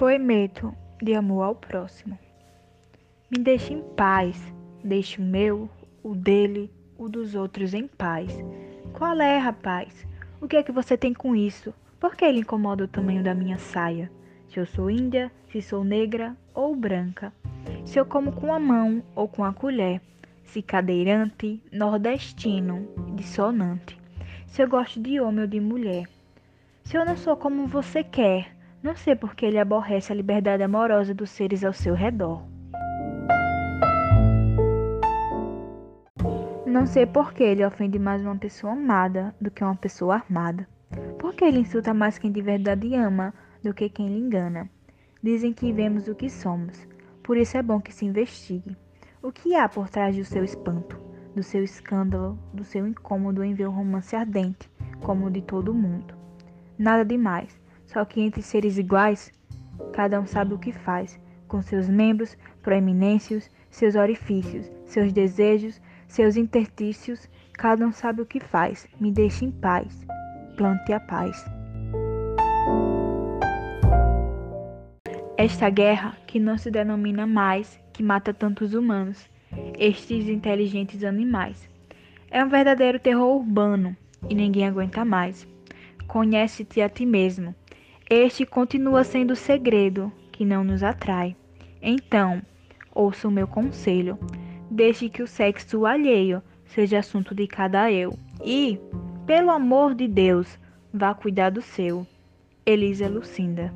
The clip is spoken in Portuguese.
Poemeto de amor ao próximo. Me deixe em paz, deixe o meu, o dele, o dos outros em paz. Qual é, rapaz? O que é que você tem com isso? Por que ele incomoda o tamanho da minha saia? Se eu sou índia, se sou negra ou branca. Se eu como com a mão ou com a colher. Se cadeirante, nordestino, dissonante. Se eu gosto de homem ou de mulher. Se eu não sou como você quer, não sei por que ele aborrece a liberdade amorosa dos seres ao seu redor. Não sei por que ele ofende mais uma pessoa amada do que uma pessoa armada. Por que ele insulta mais quem de verdade ama do que quem lhe engana? Dizem que vemos o que somos, por isso é bom que se investigue. O que há por trás do seu espanto, do seu escândalo, do seu incômodo em ver um romance ardente, como o de todo mundo? Nada demais. Só que entre seres iguais, cada um sabe o que faz, com seus membros, proeminêncios, seus orifícios, seus desejos, seus interstícios, cada um sabe o que faz. Me deixe em paz. Plante a paz. Esta guerra, que não se denomina mais, que mata tantos humanos, estes inteligentes animais, é um verdadeiro terror urbano e ninguém aguenta mais. Conhece-te a ti mesmo este continua sendo o segredo que não nos atrai. Então, ouça o meu conselho. Deixe que o sexo alheio seja assunto de cada eu. E, pelo amor de Deus, vá cuidar do seu. Elisa Lucinda